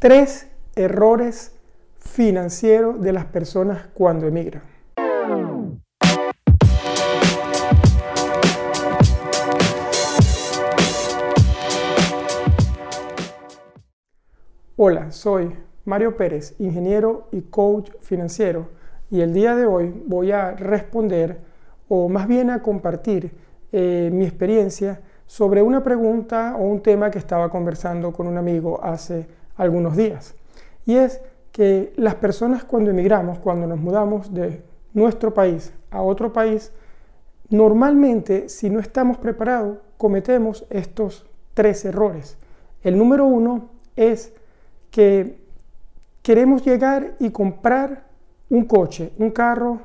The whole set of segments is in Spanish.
Tres errores financieros de las personas cuando emigran. Hola, soy Mario Pérez, ingeniero y coach financiero, y el día de hoy voy a responder, o más bien a compartir eh, mi experiencia sobre una pregunta o un tema que estaba conversando con un amigo hace algunos días. Y es que las personas cuando emigramos, cuando nos mudamos de nuestro país a otro país, normalmente si no estamos preparados cometemos estos tres errores. El número uno es que queremos llegar y comprar un coche, un carro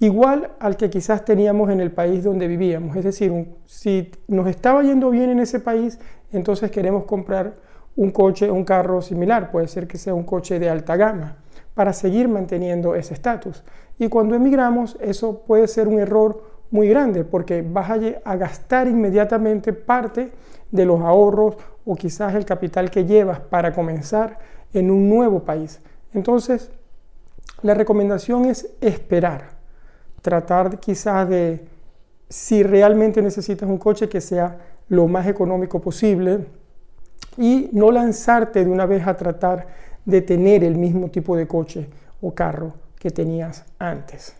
igual al que quizás teníamos en el país donde vivíamos. Es decir, si nos estaba yendo bien en ese país, entonces queremos comprar un coche, un carro similar, puede ser que sea un coche de alta gama, para seguir manteniendo ese estatus. Y cuando emigramos, eso puede ser un error muy grande, porque vas a, gastar inmediatamente parte de los ahorros o quizás el capital que llevas para comenzar en un nuevo país. Entonces, la recomendación es esperar, tratar quizás de, si realmente necesitas un coche, que sea lo más económico posible y no lanzarte de una vez a tratar de tener el mismo tipo de coche o carro que tenías antes.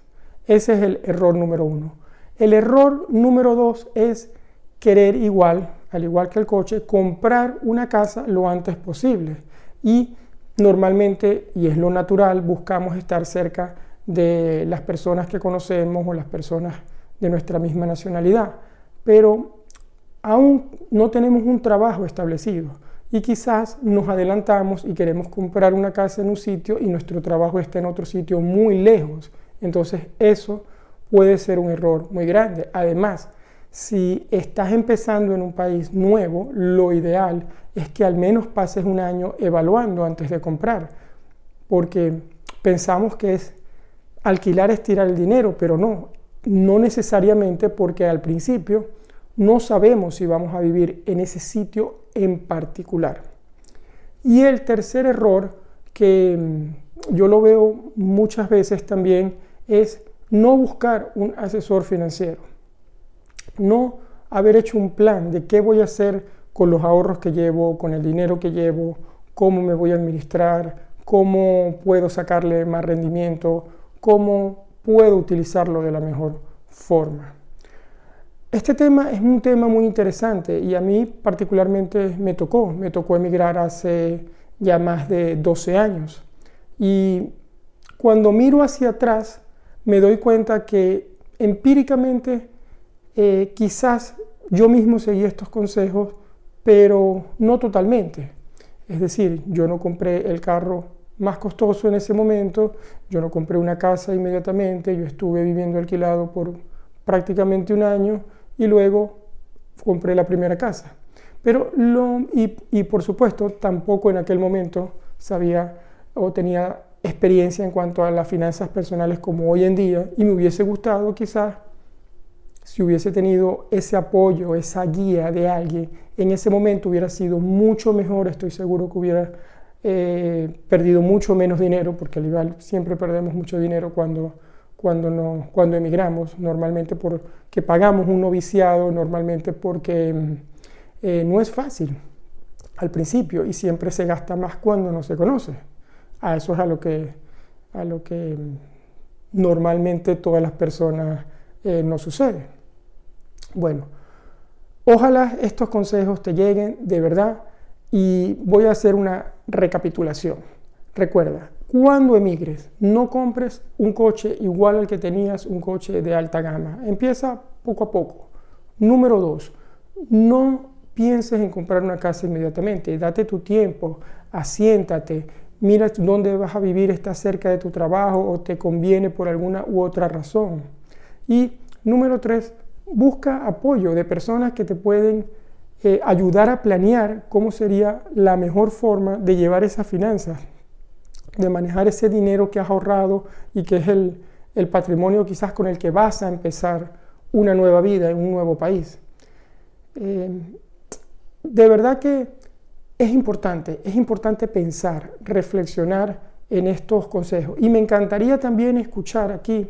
Ese es el error número uno. El error número dos es querer igual, al igual que el coche, comprar una casa lo antes posible. Y normalmente, y es lo natural, buscamos estar cerca de las personas que conocemos o las personas de nuestra misma nacionalidad. Pero aún no tenemos un trabajo establecido y quizás nos adelantamos y queremos comprar una casa en un sitio y nuestro trabajo está en otro sitio muy lejos. Entonces eso puede ser un error muy grande. Además, si estás empezando en un país nuevo, lo ideal es que al menos pases un año evaluando antes de comprar, porque pensamos que es alquilar es tirar el dinero, pero no, no necesariamente porque al principio no sabemos si vamos a vivir en ese sitio en particular. Y el tercer error que mm, yo lo veo muchas veces también es no buscar un asesor financiero, no haber hecho un plan de qué voy a hacer con los ahorros que llevo, con el dinero que llevo, cómo me voy a administrar, cómo puedo sacarle más rendimiento, cómo puedo utilizarlo de la mejor forma. Este tema es un tema muy interesante y a mí particularmente me tocó, me tocó emigrar hace ya más de 12 años. Y cuando miro hacia atrás me doy cuenta que empíricamente eh, quizás yo mismo seguí estos consejos, pero no totalmente. Es decir, yo no compré el carro más costoso en ese momento, yo no compré una casa inmediatamente, yo estuve viviendo alquilado por prácticamente un año y luego compré la primera casa. Pero y por supuesto tampoco en aquel momento sabía o tenía experiencia en cuanto a las finanzas personales como hoy en día y me hubiese gustado quizás si hubiese tenido ese apoyo, esa guía de alguien, en ese momento hubiera sido mucho mejor, estoy seguro que hubiera eh, perdido mucho menos dinero, porque al igual siempre perdemos mucho dinero cuando cuando, no, cuando emigramos, normalmente porque pagamos un noviciado, normalmente porque eh, no es fácil al principio y siempre se gasta más cuando no se conoce. A eso es a lo que, a lo que mm, normalmente todas las personas eh, no sucede. Bueno, ojalá estos consejos te lleguen de verdad y voy a hacer una recapitulación. Recuerda, cuando emigres, no compres un coche igual al que tenías un coche de alta gama. Empieza poco a poco. Número dos, no pienses en comprar una casa inmediatamente. Date tu tiempo, asiéntate, mira dónde vas a vivir, está cerca de tu trabajo o te conviene por alguna u otra razón. Y número tres, busca apoyo de personas que te pueden eh, ayudar a planear cómo sería la mejor forma de llevar esas finanzas de manejar ese dinero que has ahorrado y que es el, patrimonio quizás con el que vas a empezar una nueva vida en un nuevo país. Eh, de verdad que es importante, es importante pensar, reflexionar en estos consejos. Y me encantaría también escuchar aquí,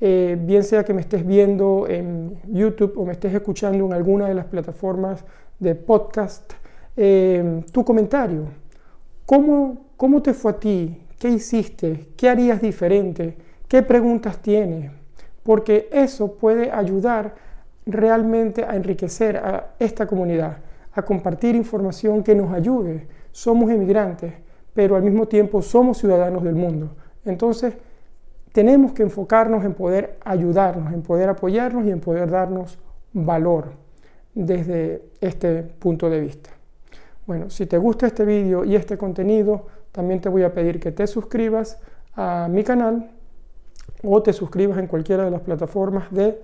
eh, bien sea que me estés viendo en YouTube o me estés escuchando en alguna de las plataformas de podcast, eh, tu comentario. ¿Cómo, ¿Cómo te fue a ti? ¿Qué hiciste? ¿Qué harías diferente? ¿Qué preguntas tienes? Porque eso puede ayudar realmente a enriquecer a esta comunidad a compartir información que nos ayude. Somos emigrantes, pero al mismo tiempo somos ciudadanos del mundo. Entonces, tenemos que enfocarnos en poder ayudarnos, en poder apoyarnos y en poder darnos valor desde este punto de vista. Bueno, si te gusta este vídeo y este contenido, también te voy a pedir que te suscribas a mi canal o te suscribas en cualquiera de las plataformas de,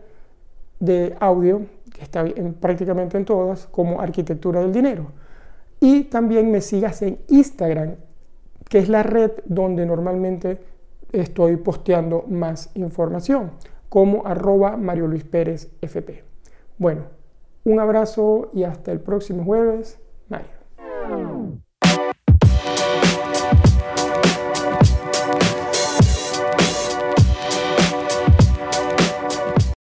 de audio que está prácticamente en todas, como Arquitectura del Dinero. Y también me sigas en Instagram, que es la red donde normalmente estoy posteando más información, como arroba Mario Luis Pérez FP. Bueno, un abrazo y hasta el próximo jueves. Mario.